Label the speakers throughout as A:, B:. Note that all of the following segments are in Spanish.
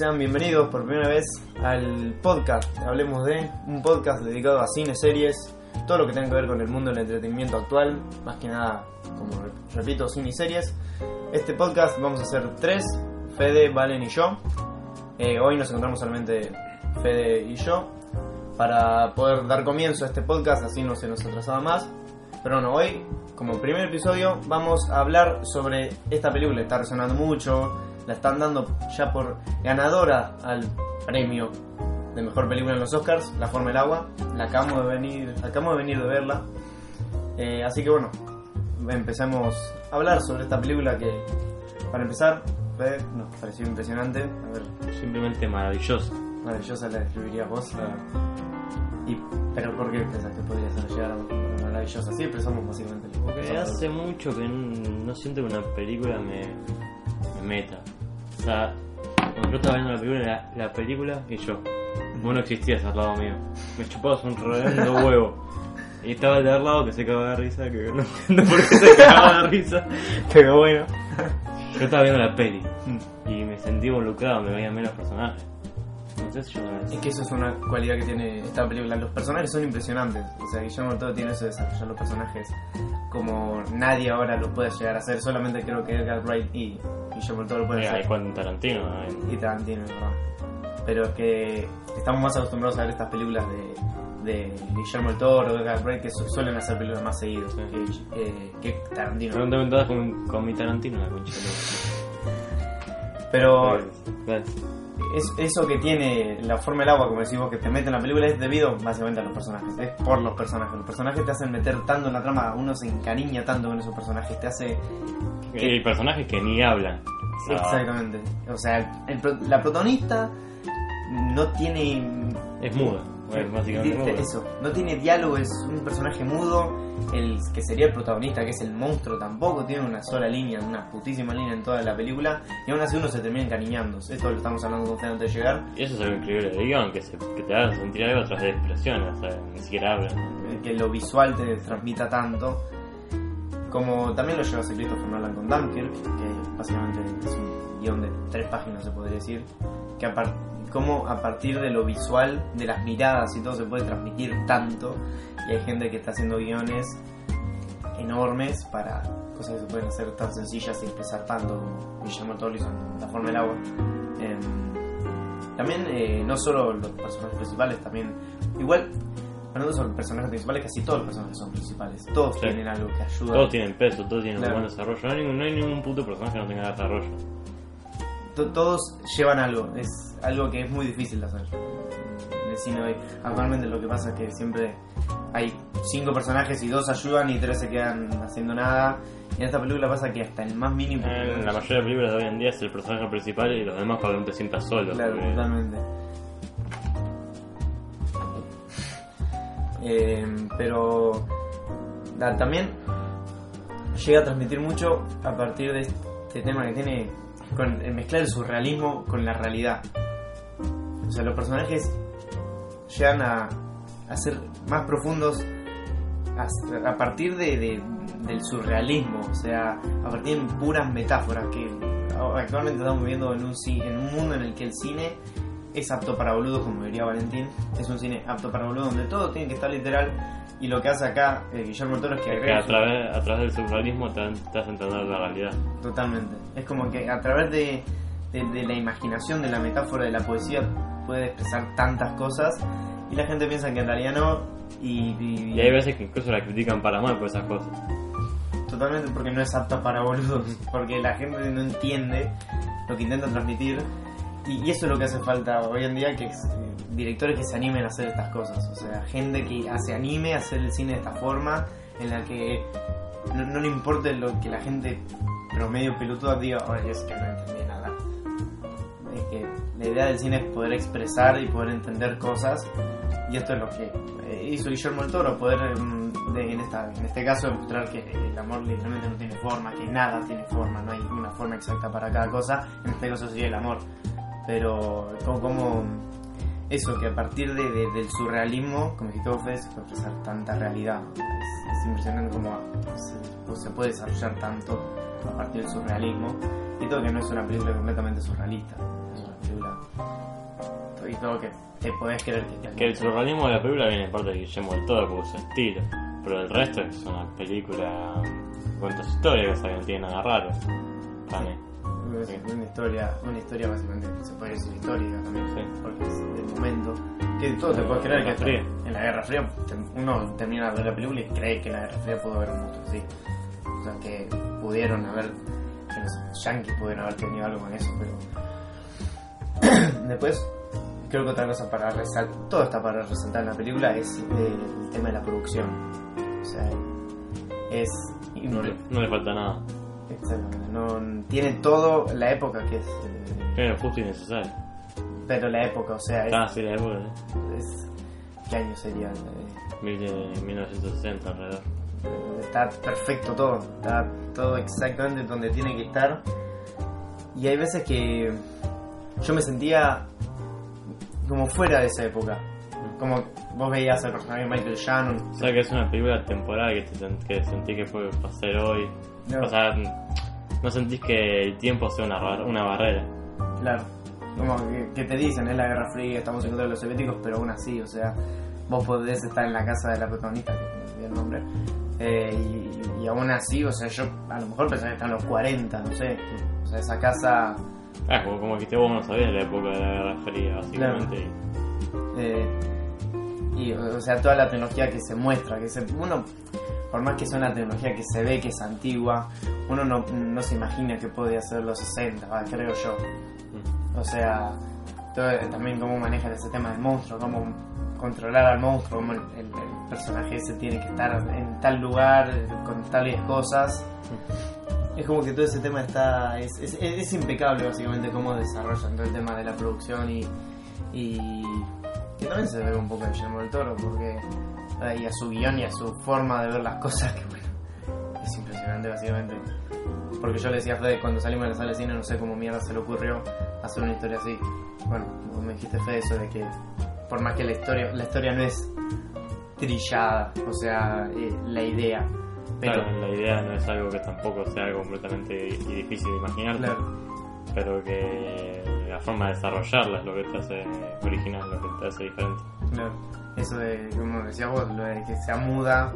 A: Sean bienvenidos por primera vez al podcast. Hablemos de un podcast dedicado a cine, series, todo lo que tenga que ver con el mundo del entretenimiento actual, más que nada, como re- repito, cine y series. Este podcast vamos a hacer tres, Fede, Valen y yo. Eh, hoy nos encontramos solamente Fede y yo para poder dar comienzo a este podcast, así no se nos atrasaba más. Pero bueno, hoy, como primer episodio, vamos a hablar sobre esta película. Está resonando mucho, la están dando ya por ganadora al premio de mejor película en los Oscars, La Forma del Agua. La acabamos de venir, acabamos de venir de verla. Eh, así que bueno, empecemos a hablar sobre esta película que, para empezar, fue, nos pareció impresionante. A ver,
B: Simplemente maravilloso.
A: maravillosa la describirías vos. Y, pero ¿por qué pensás que podría ser llegar a maravillosa? Sí, expresamos básicamente
B: Porque hace mucho que no siento que una película me, me meta. O sea, cuando yo estaba viendo la película, la, la película y yo. Vos no existías al lado mío. Me chupabas un redondo huevo. Y estaba el de al lado que se cagaba de risa, que no entiendo por qué se cagaba de risa. Pero bueno. Yo estaba viendo la peli y me sentí involucrado, me veían menos personajes. Entonces yo
A: Es que eso es una cualidad que tiene esta película. Los personajes son impresionantes. O sea, Guillermo Toro tiene eso de desarrollar los personajes como nadie ahora lo puede llegar a hacer. Solamente creo que Edgar Wright y Guillermo Toro lo pueden hacer.
B: hay Quentin Tarantino.
A: y Tarantino, es verdad. Pero es que estamos más acostumbrados a ver estas películas de, de Guillermo del Toro, de Edgar Wright, que su- suelen hacer películas más seguidos
B: Sí.
A: que, eh, que Tarantino.
B: Pregúntame todas con, con mi Tarantino, la concha. de
A: Pero. Es, eso que tiene la forma del agua, como decís vos, que te mete en la película, es debido básicamente a los personajes. Es por los personajes. Los personajes te hacen meter tanto en la trama, uno se encariña tanto con esos personajes, te hace
B: Y hay personajes que ni hablan.
A: Exactamente. O sea, el la protagonista no tiene.
B: Es muda. Bueno, básicamente.
A: Eso, no tiene diálogo, es un personaje mudo. El que sería el protagonista, que es el monstruo, tampoco tiene una sola línea, una putísima línea en toda la película. Y aún así uno se termina encariñando. Esto lo estamos hablando con antes de llegar.
B: Y eso es algo increíble de guion, que, se, que te hagan sentir algo tras de expresiones. O sea, ni siquiera hablan.
A: eh, Que lo visual te transmita tanto. Como también lo lleva a hacer Christopher Nolan con Dunkirk, que básicamente es un guion de tres páginas, se podría decir. Que a como a partir de lo visual, de las miradas y todo, se puede transmitir tanto. Y hay gente que está haciendo guiones enormes para cosas que se pueden hacer tan sencillas y expresar tanto como Guillermo en La Forma del Agua. Em, también, eh, no solo los personajes principales, también. Igual, hablando sobre los personajes principales, casi todos los personajes son principales. Todos
B: Sí.
A: tienen algo que ayuda.
B: Todos tienen peso, todos tienen
A: Claro.
B: un buen desarrollo. No hay, ningún, no hay ningún puto personaje que no tenga desarrollo.
A: To- todos llevan algo, es algo que es muy difícil de hacer en el cine hoy. Actualmente lo que pasa es que siempre hay cinco personajes y dos ayudan y tres se quedan haciendo nada. Y en esta película pasa que hasta el más mínimo.
B: En la mayoría de películas de hoy en día es el personaje principal y los demás para que no te sientas solo.
A: Claro,
B: porque-
A: totalmente. Eh, pero también llega a transmitir mucho a partir de este tema que tiene con el mezclar el surrealismo con la realidad. O sea, los personajes llegan a, a ser más profundos a, a partir de, de- del surrealismo, o sea, a partir de puras metáforas que actualmente estamos viviendo en un, en un mundo en el que el cine es apto para boludos, como diría Valentín, es un cine apto para boludos donde todo tiene que estar literal y lo que hace acá eh, Guillermo Toro es que
B: que
A: agrega
B: a través, a través del surrealismo te, hace entender la realidad.
A: Totalmente. Es como que a través de, de- de la imaginación, de la metáfora, de la poesía, puede expresar tantas cosas y la gente piensa que en realidad no. Y, y-
B: Y hay veces que incluso la critican para mal por esas cosas.
A: totalmente porque no es apta para boludos, porque la gente no entiende lo que intenta transmitir y, y eso es lo que hace falta hoy en día, que es eh, directores que se animen a hacer estas cosas, o sea, gente que se anime a hacer el cine de esta forma, en la que no, no le importe lo que la gente promedio pelotuda diga, oye, es que no entendí la idea del cine es poder expresar y poder entender cosas y esto es lo que eh, hizo Guillermo del Toro, poder mm, de- en, esta, en este caso demostrar que el amor literalmente no tiene forma, que nada tiene forma, no hay una forma exacta para cada cosa, en este caso sería el amor, pero como, como eso, que a partir de, de- del surrealismo, como Fede, se puede expresar tanta realidad. Es, es impresionante cómo se, pues, puede desarrollar tanto a partir del surrealismo. Y todo que no es una película completamente surrealista. Es una película. Y todo que te podés creer que
B: Que el surrealismo de la película viene en parte de Guillermo del Toro por su estilo, pero el resto es una película cuentos historias que no tiene nada raro. Para mí.
A: Una historia, una historia básicamente se puede decir histórica también,
B: Sí.
A: porque es del momento. Que todo te puedes creer que
B: Fría.
A: en la Guerra Fría uno termina de ver la película y cree que en la Guerra Fría pudo haber un monstruo así. O sea, que pudieron haber, que los yankees pudieron haber tenido algo con eso, pero. Después, creo que otra cosa para resaltar, todo está para resaltar en la película es el tema de la producción. O sea, es.
B: No no le falta nada.
A: Exactamente, no, tiene todo la época que es. eh,
B: lo justo y necesario.
A: pero la época, o sea, es,
B: Ah, sí, la época, ¿eh?
A: es- ¿qué año sería? Eh,
B: Mil- eh, 1960 alrededor.
A: Está perfecto todo, está todo exactamente donde tiene que estar. Y hay veces que yo me sentía como fuera de esa época. Como vos veías al personaje Michael Shannon.
B: O sea que es una película temporal que, te que sentí que puede pasar hoy.
A: No.
B: O sea, no sentís que el tiempo sea una, bar- una barrera.
A: Claro. Como que, que te dicen, es la Guerra Fría, estamos en contra de los soviéticos, pero aún así, o sea, vos podés estar en la casa de la protagonista, que no olvidé el nombre, eh, y, y aún así, o sea, yo a lo mejor pensaba que están los 40, no sé. O sea, esa casa
B: Ah, como, como que vos no sabías la época de la Guerra Fría, básicamente. y-
A: Eh, y o sea toda la tecnología que se muestra que se, uno por más que sea una tecnología que se ve que es antigua uno no, no se imagina que podía ser los 60 va, creo yo. O sea también cómo manejan ese tema del monstruo cómo controlar al monstruo cómo el, personaje ese tiene que estar en tal lugar con tales cosas. Es como que todo ese tema está es, impecable básicamente cómo desarrollan todo el tema de la producción y, y que también se ve un poco de Guillermo del Toro porque y a su guion y a su forma de ver las cosas que bueno es impresionante básicamente porque yo le decía a Fede cuando salimos de la sala de cine no sé cómo mierda se le ocurrió hacer una historia así bueno vos me dijiste Fede eso de que por más que la historia la historia no es trillada o sea eh, la idea pero
B: Claro, la idea no es algo que tampoco sea algo completamente difícil de imaginar,
A: claro
B: pero que la forma de desarrollarla es lo que te hace original, lo que te hace diferente.
A: Claro. Eso de, como decías vos, lo de que sea muda,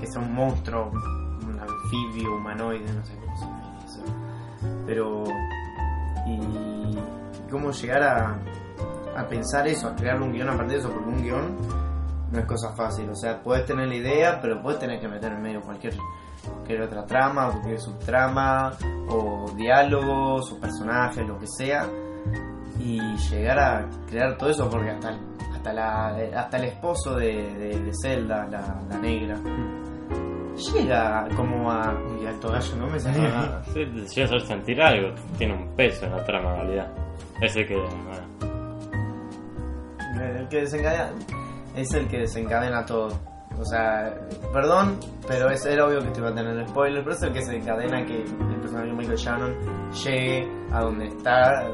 A: que sea un monstruo, un anfibio, humanoide, no sé cómo se llama eso. Pero. Y. cómo llegar a, a pensar eso, a crear un guion a partir de eso, porque un guion no es cosa fácil. O sea, puedes tener la idea, pero puedes tener que meter en medio cualquier, cualquier otra trama, o cualquier subtrama, o diálogos, o personajes, lo que sea. Y llegar a crear todo eso, porque hasta el, hasta la, hasta el esposo de, de, de Zelda, la, la negra, llega como a. Uy, alto gallo, no me salía.
B: Ah, sí, llega a hacer sentir algo, tiene un peso en la trama en realidad. Ese que, bueno,
A: El que desencadena es el que desencadena todo. O sea, perdón, pero es, era obvio que te iba a tener spoiler, pero es el que desencadena que el personaje de Michael Shannon llegue a donde están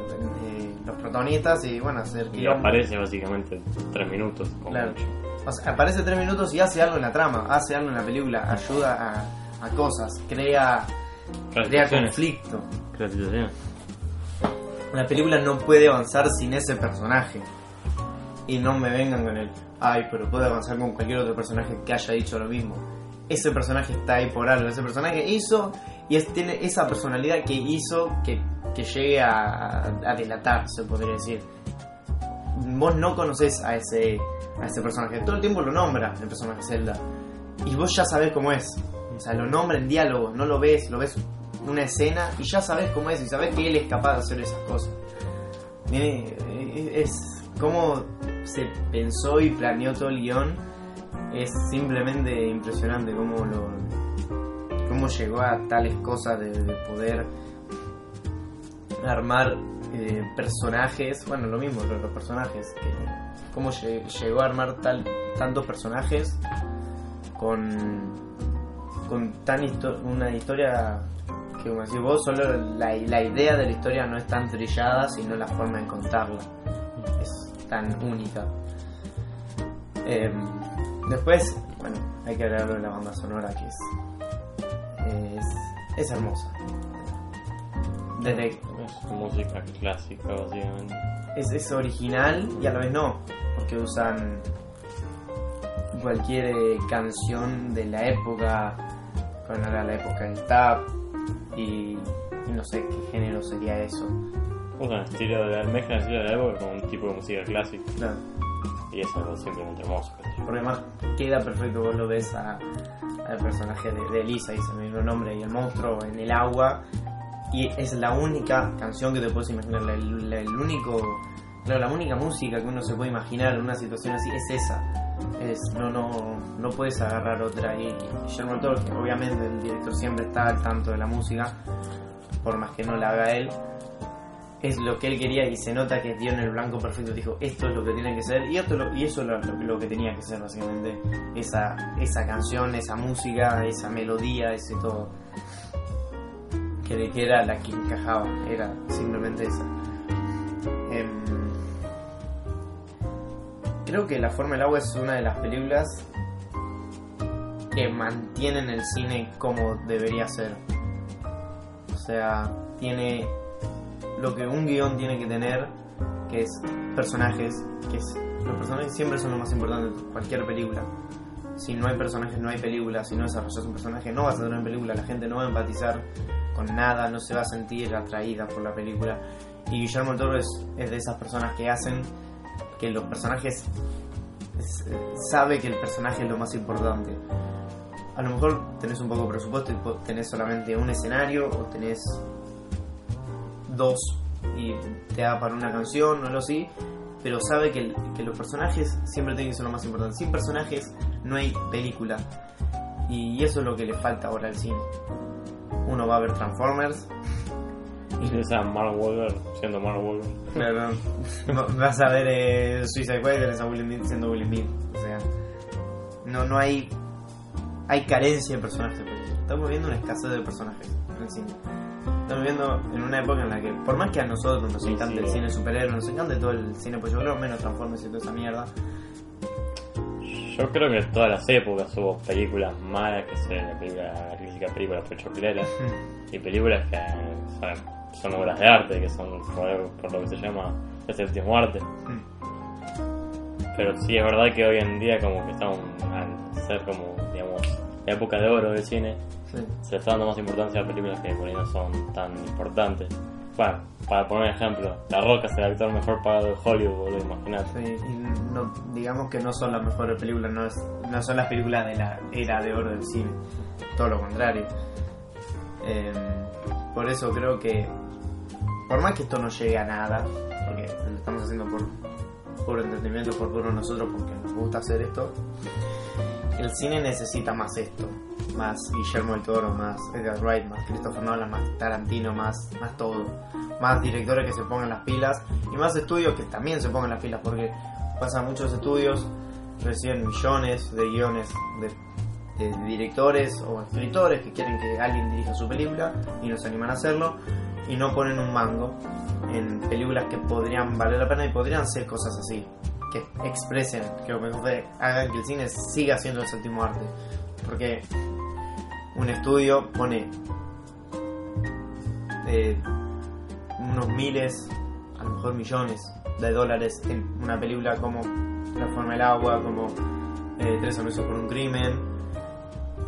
A: los protagonistas y bueno, hacer
B: y
A: quilombo.
B: aparece básicamente tres minutos. Como
A: Claro.
B: mucho.
A: O sea, aparece tres minutos y hace algo en la trama, hace algo en la película, ayuda a, a cosas, crea,
B: Crea
A: conflicto.
B: Crea situaciones.
A: La película no puede avanzar sin ese personaje. Y no me vengan con el, ay, pero puede avanzar con cualquier otro personaje que haya dicho lo mismo. Ese personaje está ahí por algo. Ese personaje hizo y tiene esa personalidad que hizo que, que llegue a, a delatar, se podría decir. Vos no conoces a ese, a ese personaje. Todo el tiempo lo nombra el personaje Zelda. Y vos ya sabés cómo es. O sea, lo nombra en diálogo, no lo ves, lo ves una escena y ya sabes cómo es y sabes que él es capaz de hacer esas cosas. Es cómo se pensó y planeó todo el guion es simplemente impresionante cómo lo cómo llegó a tales cosas de, de poder armar eh, personajes bueno lo mismo los, los personajes que cómo lle- llegó a armar tal tantos personajes con con tan una historia que como decís vos solo la, la idea de la historia no es tan trillada sino la forma de contarla es tan única. Em, después, bueno, hay que agregarlo de la banda sonora que es, es, es hermosa. Desde,
B: Es música clásica, básicamente.
A: es, es original y a la vez no, porque usan cualquier eh, canción de la época, cuando era la época del tap y, no sé qué género sería eso.
B: Usan estilo de la, mezclan el estilo de la época con un tipo de música clásica.
A: Claro.
B: Y es algo simplemente hermoso.
A: Porque además queda perfecto, vos lo ves al personaje de, de Elisa, dice el mismo nombre, y el monstruo en el agua. Y es la única canción que te puedes imaginar, la- el único, claro, la única música que uno se puede imaginar en una situación así es esa. Es, no, no, no puedes agarrar otra. Y Guillermo que obviamente el director siempre está al tanto de la música, por más que no la haga él, es lo que él quería y se nota que dio en el blanco perfecto. Dijo, esto es lo que tiene que ser y, esto lo- y eso es lo, que tenía que ser, básicamente. Esa, esa canción, esa música, esa melodía, ese todo. Que, que era la que encajaba, era simplemente esa. Em, creo que La Forma del Agua es una de las películas que mantienen el cine como debería ser. O sea, tiene lo que un guion tiene que tener, que es personajes, que los personajes siempre son lo más importante de cualquier película. Si no hay personajes, no hay película. Si no desarrollas un personaje, no vas a tener una película. La gente no va a empatizar con nada, no se va a sentir atraída por la película. Y Guillermo del Toro es, es de esas personas que hacen que los personajes es- sabe que el personaje es lo más importante. A lo mejor tenés un poco de presupuesto y tenés solamente un escenario o tenés dos y te da para una canción o algo así, pero sabe que, que los personajes siempre tienen que ser lo más importante. Sin personajes no hay película y eso es lo que le falta ahora al cine. Uno va a ver Transformers
B: Y ves a Mark Wahlberg siendo Mark Wahlberg.
A: Claro, no. vas a ver eh, Suicide Squad y a Will Smith siendo Will Smith. O sea, no, no hay hay carencia de personajes. Estamos viendo una escasez de personajes en el cine. Estamos viviendo en una época en la que, por más que a nosotros nos
B: Sí, sí.
A: el cine superhéroe, nos encanta todo el cine, pues yo creo menos Transformers y toda esa mierda.
B: Yo creo que en todas las épocas hubo películas malas que se la película, la clásica película pochoclera y películas que son, son obras de arte, que son por, por lo que se llama el séptimo arte. Pero sí es verdad que hoy en día como que estamos al ser como, digamos, la época de oro del cine,
A: Sí.
B: se le está dando más importancia a películas que por ahí no son tan importantes. Bueno, para poner un ejemplo, La Roca es el actor mejor pagado de Hollywood, boludo, imagínate.
A: Sí, y no, digamos que no son las mejores películas, no, es- no son las películas de la era de oro del cine, todo lo contrario. Eh, por eso creo que, por más que esto no llegue a nada, porque lo estamos haciendo por puro entretenimiento, por puro nosotros, porque nos gusta hacer esto, el cine necesita más esto, más Guillermo del Toro, más Edgar Wright, más Christopher Nolan, más Tarantino, más, más todo, más directores que se pongan las pilas y más estudios que también se pongan las pilas, porque pasan muchos estudios, reciben millones de guiones de, de directores o escritores que quieren que alguien dirija su película y no se animan a hacerlo y no ponen un mango en películas que podrían valer la pena y podrían ser cosas así que expresen, que lo mejor hagan que el cine siga siendo el séptimo arte. Porque un estudio pone eh, unos miles, a lo mejor millones de dólares en una película como La forma del agua, como eh, Tres anuncios por un crimen,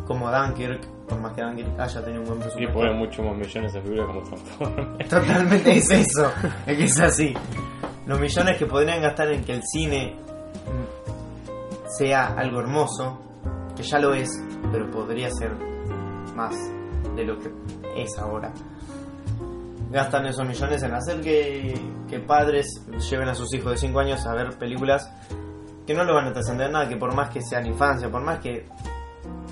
A: como Dunkirk, por más que Dunkirk haya tenido un buen
B: Y
A: presupuesto.
B: ponen mucho más millones de películas como Transformers.
A: Totalmente es eso, es que es así. Los millones que podrían gastar en que el cine sea algo hermoso, que ya lo es, pero podría ser más de lo que es ahora. Gastan esos millones en hacer que, que padres lleven a sus hijos de 5 años a ver películas que no lo van a trascender nada, que por más que sean infancia, por más que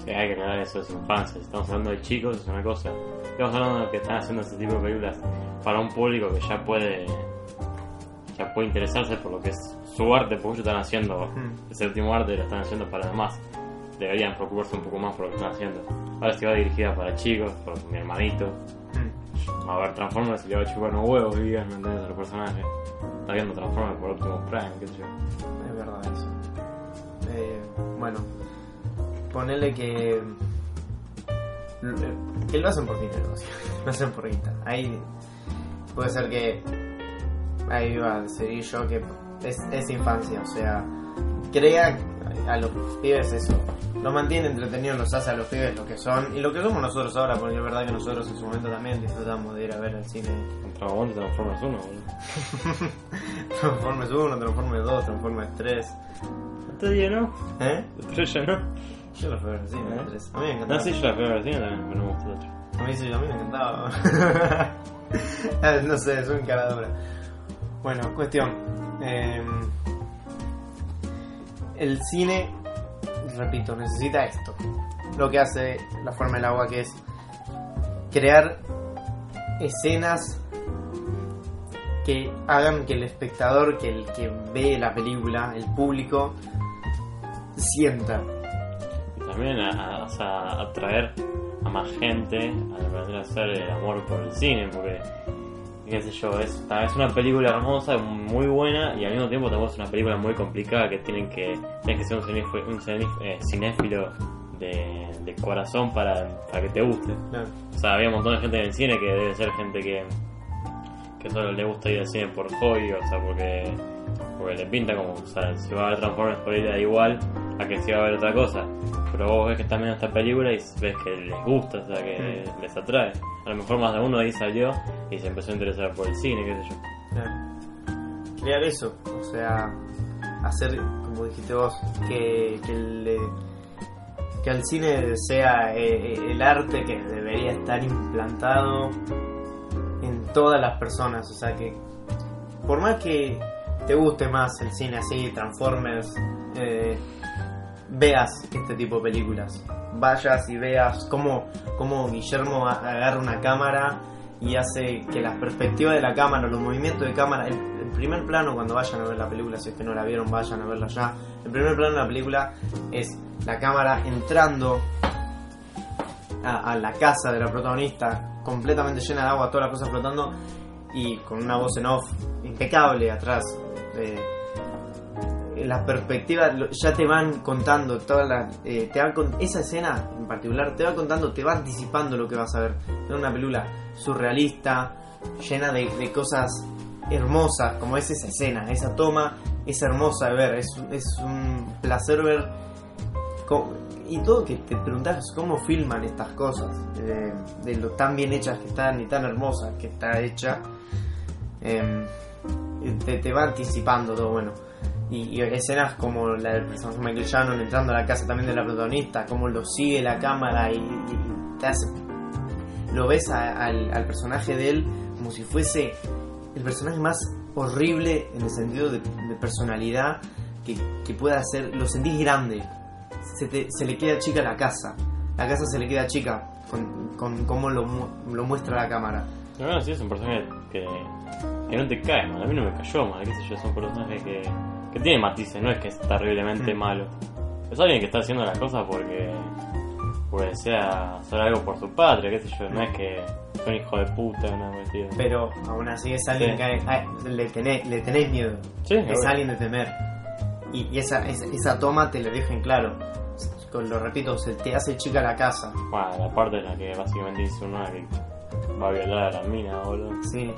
B: Sí, hay que aclarar eso de su infancia. Estamos hablando de chicos, es una cosa. Estamos hablando de que están haciendo este tipo de películas para un público que ya puede ya puede interesarse por lo que es su arte, porque ellos están haciendo
A: Mm.
B: el séptimo arte y lo están haciendo para demás. Deberían preocuparse un poco más por lo que están haciendo. Ahora si va dirigida para chicos, por mi hermanito,
A: mm,
B: a ver Transformers y le va a chupar unos huevos y ¿me entendés? A los personajes. Está viendo Transformers por Optimus Prime, qué sé yo.
A: Es verdad eso. Eh, bueno, ponele que. que lo hacen por dinero, lo hacen por guita. Ahí puede ser que. Ahí iba a seguir yo que es, es infancia, o sea, crea a los pibes eso. Los mantiene entretenidos, los hace a los pibes lo que son y lo que somos nosotros ahora, porque es verdad que nosotros en su momento también disfrutamos de ir a ver al cine
B: Dragon Transformers 1, boludo.
A: Transformers 1, Transformers 2, Transformers 3.
B: Este día no.
A: ¿Eh?
B: El 3 ya no.
A: Yo la fui a ver al cine,
B: ¿Eh?
A: el 3. A mí me
B: No,
A: encantaba.
B: sí, yo la fui a ver al cine también, pero no me gustó el otro.
A: A mí sí, a mí me encantaba. Ah, no sé, es un encaradora. Bueno, cuestión. Eh, el cine, repito, necesita esto. Lo que hace la forma del agua, que es crear escenas que hagan que el espectador, que el que ve la película, el público, sienta.
B: También a, a- atraer a más gente a ser el amor por el cine, porque, qué sé yo, es, es una película hermosa, muy buena, y al mismo tiempo tampoco es una película muy complicada que tienen que, tienes que ser un, eh, cinéfilo de, de corazón para, para que te guste.
A: Claro.
B: O sea, había un montón de gente en el cine que debe ser gente que, que solo le gusta ir al cine por hobby, o sea, porque, porque le pinta como, o sea, si va a ver Transformers por ir da igual a que si va a ver otra cosa. Pero vos ves que están viendo esta película y ves que les gusta, o sea, que les atrae. A lo mejor más de uno ahí salió y se empezó a interesar por el cine, qué sé yo.
A: Claro. Crear eso, o sea, hacer, como dijiste vos, que, que, el, que al cine sea eh, el arte que debería estar implantado en todas las personas, o sea que por más que te guste más el cine así, Transformers, eh, veas este tipo de películas, vayas y veas cómo, cómo Guillermo agarra una cámara y hace que la perspectiva de la cámara, los movimientos de cámara, el, primer plano cuando vayan a ver la película, si es que no la vieron, vayan a verla ya. El primer plano de la película es la cámara entrando a, a la casa de la protagonista, completamente llena de agua, todas las cosas flotando y con una voz en off impecable atrás. Eh, las perspectivas ya te van contando todas las eh, te van con esa escena en particular te va contando te va anticipando lo que vas a ver. Es una película surrealista llena de, cosas hermosas como es esa escena esa toma es hermosa de ver es, un placer ver y todo que te preguntas cómo filman estas cosas eh, de lo tan bien hechas que están y tan hermosas que está hecha eh, te, te va anticipando todo bueno y, escenas como la del personaje Michael Shannon entrando a la casa también de la protagonista, cómo lo sigue la cámara y, te hace, lo ves al, personaje de él como si fuese el personaje más horrible en el sentido de, personalidad que, que pueda ser, lo sentís grande, se, te- le queda chica la casa, la casa se le queda chica con, cómo lo, mu- lo muestra la cámara.
B: No, no, sí, es un personaje que, que no te cae. A mí no me cayó mal, qué sé yo. Es un personaje que, que tiene matices, no es que es terriblemente
A: Mm.
B: malo. Es alguien que está haciendo las cosas porque, porque desea hacer algo por su patria, qué sé yo. No es que es un hijo de puta, una cuestión.
A: Pero aún así es alguien
B: Sí.
A: que le, tenés, le tenés miedo.
B: Sí,
A: es
B: obvio.
A: alguien de temer. Y, y esa, esa, esa toma te lo dejo en claro. Lo repito, se te hace chica la casa.
B: Bueno, la parte en la que básicamente dice uno que va a violar a la mina, boludo.
A: Sí.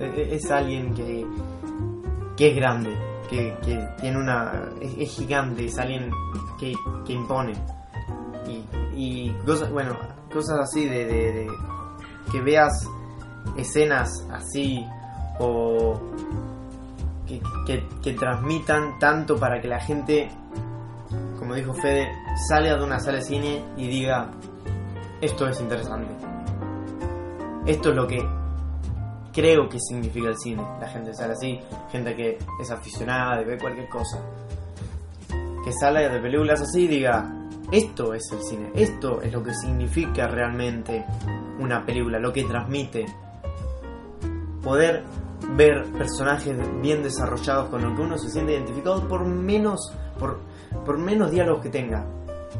A: E- e- Es alguien que, que es grande, que, tiene una. Es, es gigante, es alguien que, que impone. Y, y cosas, bueno, cosas así de, de- que veas escenas así o que- que transmitan tanto para que la gente, como dijo Fede, salga de una sala de cine y diga, esto es interesante. Esto es lo que creo que significa el cine. La gente sale así, gente que es aficionada ver cualquier cosa. Que sale de películas así y diga, esto es el cine, esto es lo que significa realmente una película, lo que transmite. Poder ver personajes bien desarrollados con lo que uno se siente identificado por menos, por, por menos diálogos que tenga.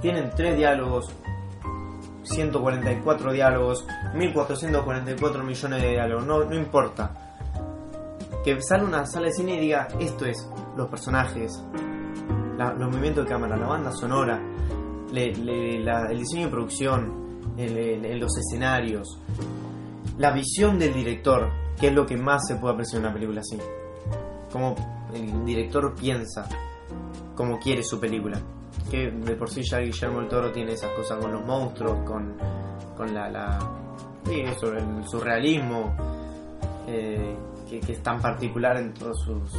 A: Tienen tres diálogos, 1144 diálogos, 1444 millones de diálogos, no, importa. Que sale una sala de cine y diga, esto es, los personajes, los movimientos de cámara, la banda sonora, el diseño de producción, el- el- los escenarios, la visión del director, que es lo que más se puede apreciar en una película así. Cómo el director piensa, cómo quiere su película. Que de por sí ya Guillermo el Toro tiene esas cosas con los monstruos, con, con la, sí, eso, el surrealismo, eh, que, es tan particular en todas sus,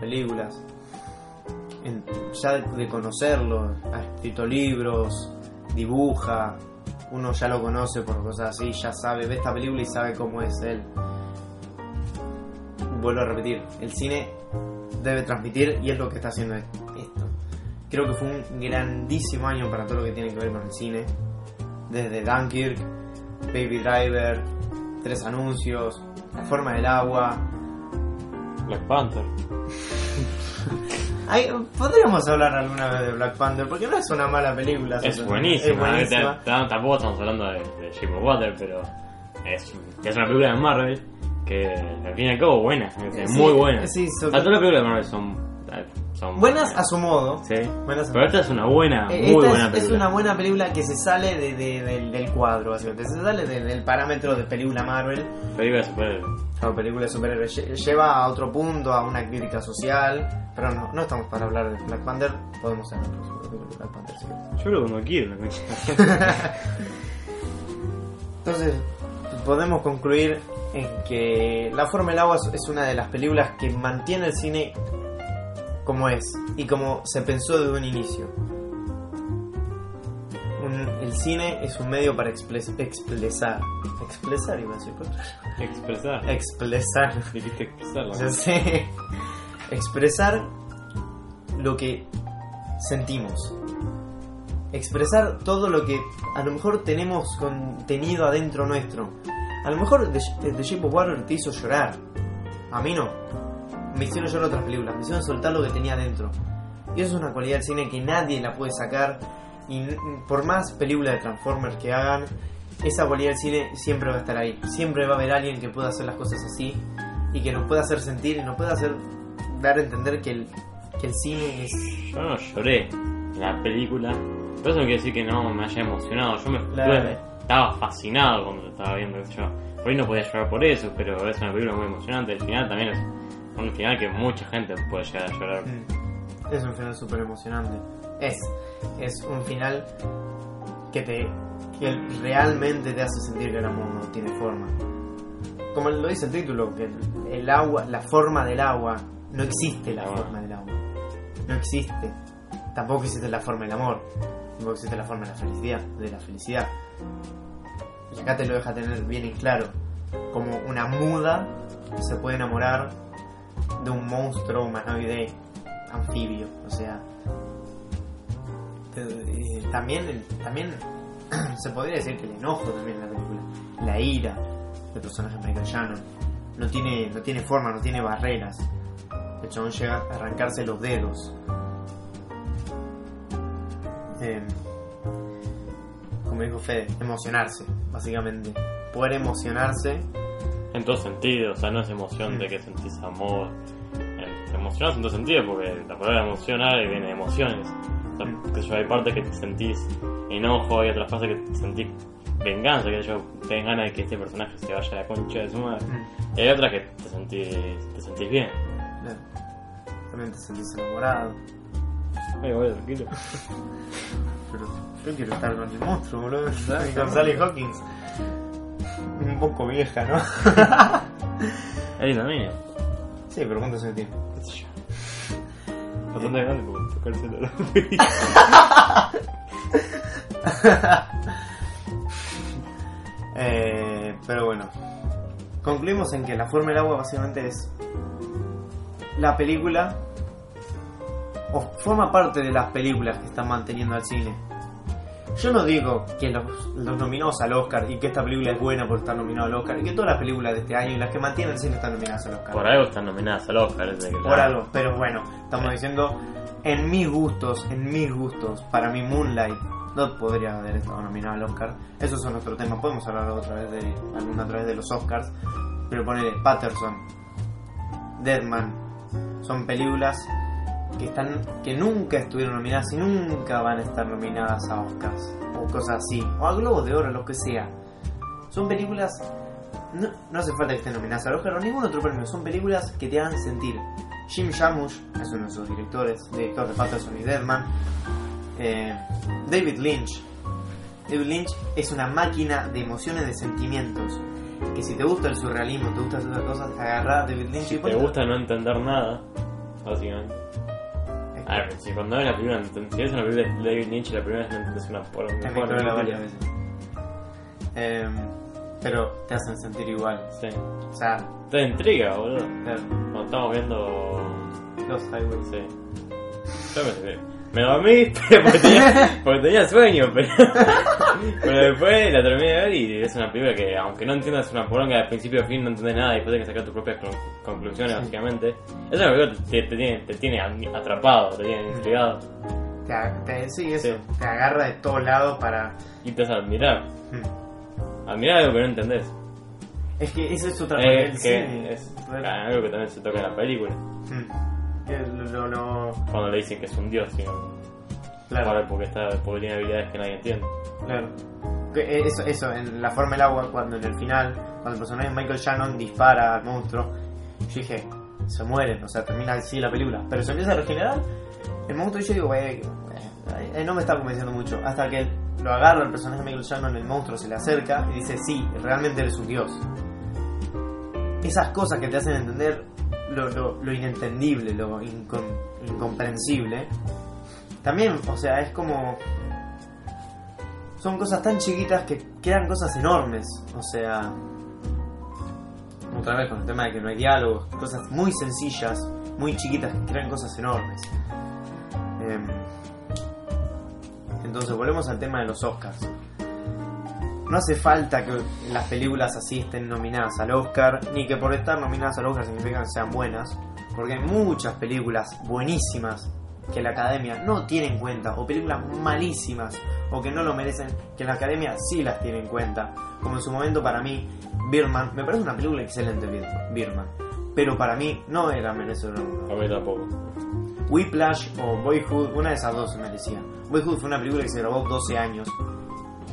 A: películas. Ya de, de conocerlo, ha escrito libros, dibuja, uno ya lo conoce por cosas así, ya sabe, ve esta película y sabe cómo es él. Vuelvo a repetir, el cine debe transmitir y es lo que está haciendo esto. Creo que fue un grandísimo año para todo lo que tiene que ver con el cine. Desde Dunkirk, Baby Driver, Tres Anuncios, La Forma del Agua.
B: Black Panther.
A: Ay, podríamos hablar alguna vez de Black Panther, porque no es una mala película.
B: Es buenísima.
A: Es
B: Tampoco estamos hablando de, de of Water, pero es, es una película de Marvel que al fin y al cabo buena. Es
A: Sí,
B: muy buena.
A: sí, so-
B: todas las películas de Marvel son, son
A: Buenas a su modo.
B: Sí.
A: Buenas a
B: Pero esta es una buena,
A: Eh,
B: muy
A: Esta
B: buena
A: es,
B: película.
A: es una buena película que se sale de- de- del, del cuadro, básicamente. Se sale de- del parámetro de película Marvel.
B: película de superhéroes.
A: O película de superhéroes. Lle- Lleva a otro punto, a una crítica social. Pero no, no estamos para hablar de Black Panther. Podemos hablar sobre Black Panther si querés.
B: Yo lo como quiero. la concha.
A: Entonces, podemos concluir en que La Forma del Agua es una de las películas que mantiene el cine como es y como se pensó desde un inicio. Un- el cine es un medio para expres- expresar. Expresar, iba a decir.
B: Expresar.
A: Expresar.
B: Dijiste expresarla.
A: Ya sé. Expresar lo que sentimos. Expresar todo lo que a lo mejor tenemos contenido adentro nuestro. A lo mejor The, The Shape of Water te hizo llorar. A mí no. Me hicieron llorar otras películas. Me hicieron soltar lo que tenía adentro. Y eso es una cualidad del cine que nadie la puede sacar. Y por más películas de Transformers que hagan, esa cualidad del cine siempre va a estar ahí. Siempre va a haber alguien que pueda hacer las cosas así y que nos pueda hacer sentir y nos pueda hacer dar a entender que el, que el cine es.
B: Yo no lloré la película. Pero eso no quiere decir que no me haya emocionado. Yo me
A: Claro.
B: estaba fascinado cuando lo estaba viendo. Yo. Por ahí no podía llorar por eso, pero es una película muy emocionante. El final también es un final que mucha gente puede llegar a llorar.
A: Es un final súper emocionante. Es. Es un final que te. que realmente te hace sentir que el amor no tiene forma. Como lo dice el título, que el, el agua, la forma del agua. No existe la
B: Ah.
A: forma del agua. No existe. Tampoco existe la forma del amor. Tampoco existe la forma de la felicidad. De la felicidad. Y acá te lo deja tener bien en claro. Como una muda se puede enamorar de un monstruo humanoide anfibio. O sea. eh, también, también se podría decir que el enojo también en la película. La ira del personaje Michael. No tiene, no tiene forma, no tiene barreras. El chabón llega a arrancarse los dedos. Eh, como dijo Fede, emocionarse, básicamente. Poder emocionarse.
B: En todo sentido, o sea, no es emoción
A: Mm.
B: de que sentís amor. Eh, Te emocionás en todo sentido, porque la palabra emocionar viene de emociones. O sea,
A: Mm.
B: que yo, hay partes que te sentís enojo, hay otras partes que te sentís venganza, que yo tenés ganas de que este personaje se vaya a la concha de su madre.
A: Mm,
B: Y hay otras que te sentís, te sentís bien.
A: También te sentís enamorado.
B: Ay, bueno, tranquilo.
A: Pero yo quiero estar con el monstruo, boludo. Con Sally Hawkins. Un poco vieja, ¿no?
B: Ahí también.
A: Sí, pero ¿cuántos años tiene?
B: qué sé yo. Bastante grande porque tocarse la
A: Eh, pero bueno, concluimos en que La Forma del Agua básicamente es la película, o forma parte de las películas que están manteniendo al cine. Yo no digo que los, los nominados al Oscar y que esta película es buena por estar nominado al Oscar y que todas las películas de este año y las que mantienen el cine están nominadas al Oscar.
B: Por algo están nominadas al Oscar. desde que
A: Por algo, pero bueno, estamos diciendo en mis gustos, en mis gustos, para mí Moonlight no podría haber estado nominada al Oscar. Eso es otro tema, podemos hablar otra vez de alguna otra vez de los Oscars. Pero ponele Patterson, Deadman, son películas que están que nunca estuvieron nominadas y nunca van a estar nominadas a Oscars o cosas así, o a Globos de Oro, lo que sea. Son películas no, no hace falta que estén nominadas al Oscar o ningún otro premio, son películas que te hagan sentir. Jim Jarmusch es uno de sus directores, director de Patterson y Deadman. Eh, David Lynch. David Lynch es una máquina de emociones, de sentimientos. Que si te gusta el surrealismo, te gustan esas cosas, agarrá a David Lynch y
B: Te gusta no entender nada, básicamente. A ver, si cuando ves la ent- si ves una película de David Lynch la primera vez no entendés una por
A: Tenés que verla varias veces. Eh, pero te hacen sentir igual.
B: Sí.
A: O sea,
B: Te intriga, boludo.
A: ver
B: Cuando estamos viendo.
A: los highways.
B: Sí. Yo me, me dormí pero porque, tenía, porque tenía sueño, pero, pero después la terminé de ver y es una película que, aunque no entiendas una poronga de principio a fin, no entendés nada y después tenés que sacar tus propias con- conclusiones,
A: Sí.
B: básicamente. Es una película que te, te tiene, te tiene atrapado, te tiene intrigado
A: Te, te- sí, eso.
B: Sí.
A: Te agarra de todos lados para.
B: y te hace admirar.
A: Hmm.
B: Admirar algo que no entendés.
A: Es que eso es otra
B: Eh,
A: del
B: que es algo que también se toca en la película.
A: Hmm. Que
B: Cuando le dicen que es un dios, sino
A: claro,
B: porque, está, porque tiene habilidades que nadie entiende.
A: claro. Que, eh, Eso, eso, en la forma del agua, cuando en el final, cuando el personaje de Michael Shannon dispara al monstruo, yo dije, se mueren, o sea, termina así la película. Pero se empieza a regenerar el monstruo y yo digo, güey, eh, no me está convenciendo mucho. Hasta que lo agarra el personaje de Michael Shannon, el monstruo se le acerca y dice, sí, realmente eres un dios. Esas cosas que te hacen entender lo, lo- lo inentendible, lo incom- incomprensible. También, o sea, es como... Son cosas tan chiquitas que crean cosas enormes. O sea... Otra vez con el tema de que no hay diálogos, cosas muy sencillas, muy chiquitas que crean cosas enormes. Em, entonces volvemos al tema de los Oscars. No hace falta que las películas así estén nominadas al Oscar, ni que por estar nominadas al Oscar significa que sean buenas, porque hay muchas películas buenísimas que la academia no tiene en cuenta, o películas malísimas, o que no lo merecen, que la academia sí las tiene en cuenta. Como en su momento para mí, Birman, me parece una película excelente, Bir- Birman, pero para mí no era merecedora.
B: A mí tampoco.
A: Whiplash o Boyhood, una de esas dos se merecía. Boyhood fue una película que se grabó 12 años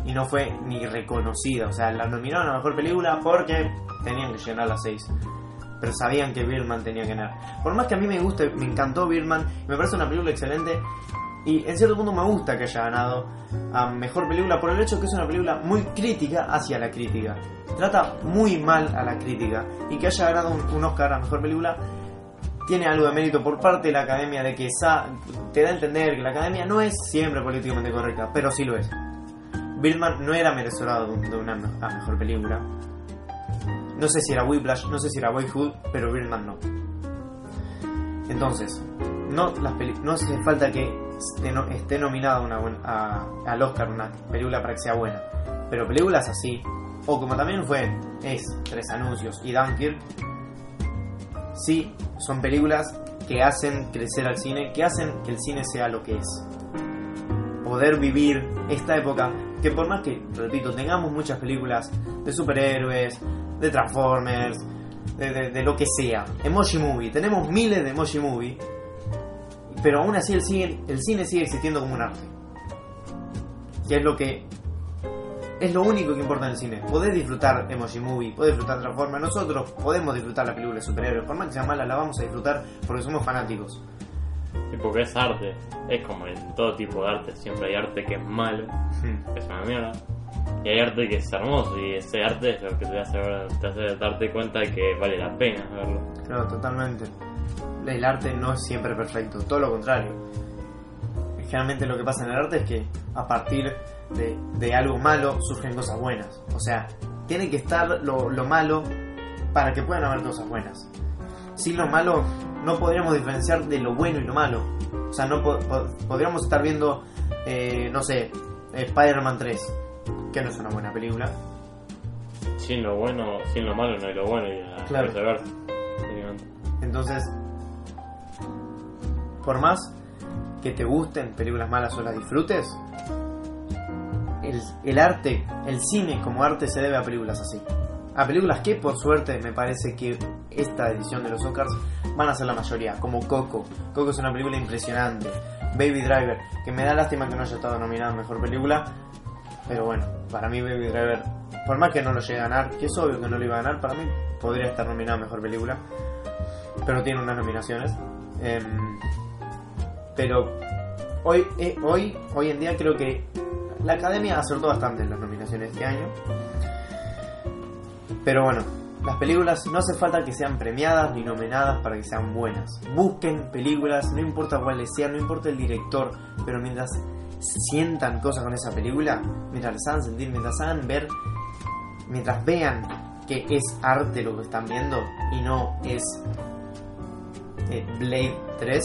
A: y no fue ni reconocida. O sea, la nominaron a mejor película porque tenían que llenar las 6. Pero sabían que Birdman tenía que ganar. Por más que a mí me guste, me encantó Birdman, me parece una película excelente. Y en cierto punto me gusta que haya ganado a mejor película por el hecho que es una película muy crítica hacia la crítica. Trata muy mal a la crítica. Y que haya ganado un, un Oscar a mejor película tiene algo de mérito por parte de la academia de que sa- te da a entender que la academia no es siempre políticamente correcta, pero sí lo es. Birdman no era merecedor de, un- de una mejor película. No sé si era Whiplash, no sé si era Boyhood, pero Birdman no. Entonces, no, hace falta que esté, no- nominada a- al Oscar una película para que sea buena. Pero películas así, o como también fue, es Tres Anuncios y Dunkirk, sí son películas que hacen crecer al cine, que hacen que el cine sea lo que es. Poder vivir esta época, que por más que, repito, tengamos muchas películas de superhéroes, de Transformers, de, de- lo que sea, Emoji Movie, tenemos miles de Emoji Movie, pero aún así el cine, el cine sigue existiendo como un arte. Que es lo que es lo único que importa en el cine. Podés disfrutar Emoji Movie, podés disfrutar Transformers. Nosotros podemos disfrutar la película de superhéroes. Por más que sea mala, la vamos a disfrutar porque somos fanáticos.
B: Y porque es arte. Es como en todo tipo de arte. Siempre hay arte que es malo, que es una mierda. Y hay arte que es hermoso. Y ese arte es lo que te hace, ver- te hace darte cuenta de que vale la pena verlo.
A: Claro, totalmente. El arte no es siempre perfecto, todo lo contrario. Generalmente lo que pasa en el arte es que a partir de, de algo malo surgen cosas buenas. O sea, tiene que estar lo, lo malo para que puedan haber cosas buenas. Sin lo malo no podríamos diferenciar de lo bueno y lo malo. O sea, no po- po- podríamos estar viendo, eh, no sé, Spider-Man 3, que no es una buena película.
B: Sin lo bueno, sin lo malo no hay lo bueno. Y la
A: Claro.
B: viceversa.
A: Entonces, por más que te gusten películas malas o las disfrutes, el, el arte, el cine como arte se debe a películas así. A películas que por suerte me parece que esta edición de los Oscars van a ser la mayoría, como Coco. Coco es una película impresionante. Baby Driver, que me da lástima que no haya estado nominada Mejor Película. Pero bueno, para mí Baby Driver, por más que no lo llegue a ganar, que es obvio que no lo iba a ganar, para mí podría estar nominada Mejor Película. Pero tiene unas nominaciones. Em, pero hoy, eh, hoy, hoy en día creo que la academia acertó bastante en las nominaciones este año. Pero bueno, las películas no hace falta que sean premiadas ni nominadas para que sean buenas. Busquen películas, no importa cuáles sean, no importa el director, pero mientras sientan cosas con esa película, mientras les hagan sentir, mientras hagan ver, mientras vean que es arte lo que están viendo y no es eh, Blade 3,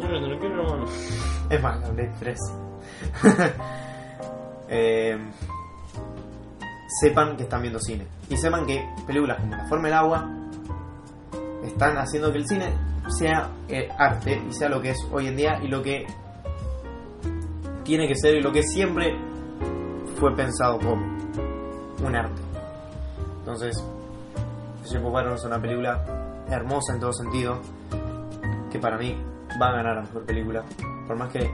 B: Yo no lo quiero, hermano.
A: es más, la Blade 3. Eh, sepan que están viendo cine. Y sepan que películas como La Forma del Agua están haciendo que el cine sea eh, arte y sea lo que es hoy en día y lo que tiene que ser y lo que siempre fue pensado como un arte. Entonces, Water es una película hermosa en todo sentido que para mí va a ganar a mejor película. Por más que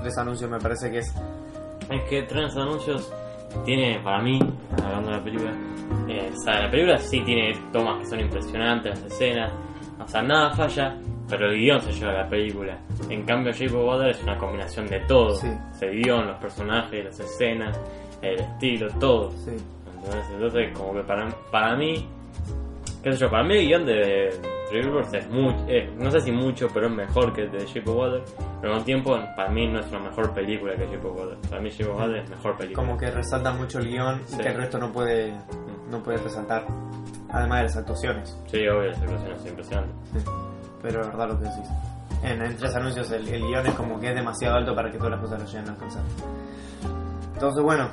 A: tres anuncios me parece que es
B: Es que Tres Anuncios tiene, para mí, hablando de la película, eh, o sea, la película sí tiene tomas que son impresionantes, las escenas, o sea, nada falla, pero el guion se lleva a la película. En cambio, of Water es una combinación de todo:
A: Sí.
B: el guion, los personajes, las escenas, el estilo, todo.
A: sí,
B: Entonces, entonces como que para, para mí, qué sé yo, para mí el guion de Es mucho, no sé si mucho, pero es mejor que el de Shape of Water, pero al mismo tiempo para mí no es una mejor película que Shape of Water. Para mí Shape of Water es mejor película.
A: como que resalta mucho el guion y que el resto no puede no puede resaltar. Además de las actuaciones.
B: Sí, obvio, las actuaciones son impresionantes.
A: Sí. Pero es verdad lo que decís. En, en tres anuncios el, el guion es como que es demasiado alto para que todas las cosas lo lleguen a alcanzar. Entonces, bueno,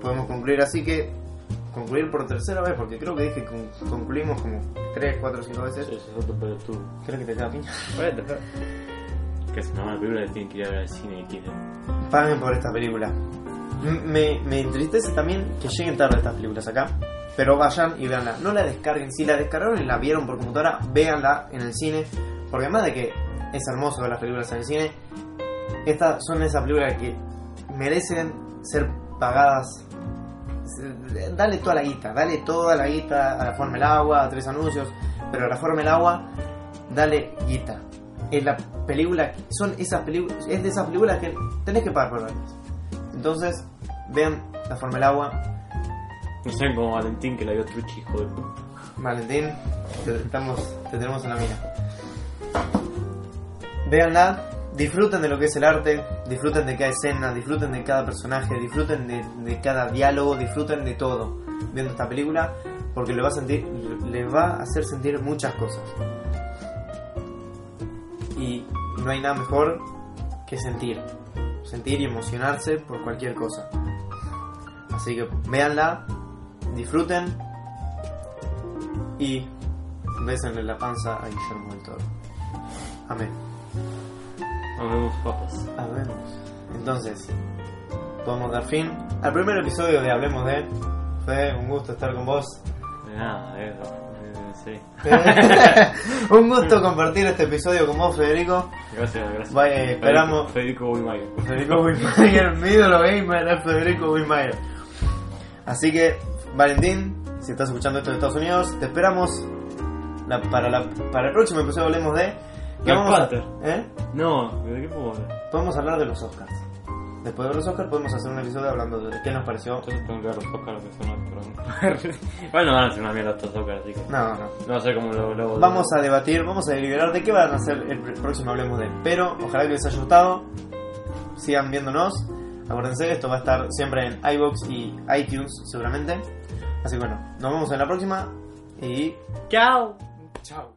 A: podemos concluir así que. Concluir por tercera vez, porque creo que dije que concluimos como 3, 4, 5 veces.
B: Sí, es otro pero tú.
A: ¿Crees que te queda piña?
B: Que es una mala película que tienen que ir a ver al cine y quieren.
A: Paguen por esta película. M- Me, me entristece también que lleguen tarde estas películas acá. Pero vayan y véanla. No la descarguen. Si la descargaron y la vieron por computadora, véanla en el cine. Porque además de que es hermoso ver las películas en el cine, estas son esas películas que merecen ser pagadas. Dale toda la guita, dale toda la guita a la forma del agua, a tres anuncios. Pero a la forma del agua, dale guita. Es la película, son esas películas, es de esas películas que tenés que pagar por verlas. Entonces, vean la forma del agua,
B: No sean como Valentín que la vio truchi, hijo de puta.
A: Valentín, te, estamos, te tenemos en la mira. Véanla, disfruten de lo que es el arte, disfruten de cada escena, disfruten de cada personaje, disfruten de, cada diálogo, disfruten de todo viendo esta película, porque va a sentir, le va a hacer sentir muchas cosas. Y no hay nada mejor que sentir, sentir y emocionarse por cualquier cosa. Así que véanla, disfruten y bésenle la panza a Guillermo del Toro. Amén.
B: Papas.
A: Amén. Entonces, podemos dar fin al primer episodio de Hablemos de. Fue un gusto estar con vos.
B: De nada, eh, eh, sí.
A: un gusto compartir este episodio con vos, Federico.
B: Gracias, gracias.
A: Vaya, esperamos-
B: Federico Buimayer.
A: Federico Wittmeyer, mi ídolo gamer es Federico Wittmeyer. Así que, Valentín, si estás escuchando esto de Estados Unidos, te esperamos la- para, la, para el próximo episodio hablemos de... ¿qué
B: Black
A: vamos a-
B: Panther.
A: ¿Eh?
B: No, ¿de qué puedo hablar?
A: Podemos hablar de los Oscars. Después de los Oscars podemos hacer un episodio hablando de qué nos pareció.
B: Entonces tengo que ver los Oscars que son otros. bueno, van a ser una mierda estos Oscars, así que.
A: No, no.
B: No sé cómo lo. lo
A: Vamos a debatir, vamos a deliberar de qué van a hacer el pr- próximo Hablemos de. Pero ojalá que les haya gustado. Sigan viéndonos. Acuérdense, esto va a estar siempre en iBox y iTunes seguramente. Así que bueno, nos vemos en la próxima y
B: ¡Chao!
A: chao.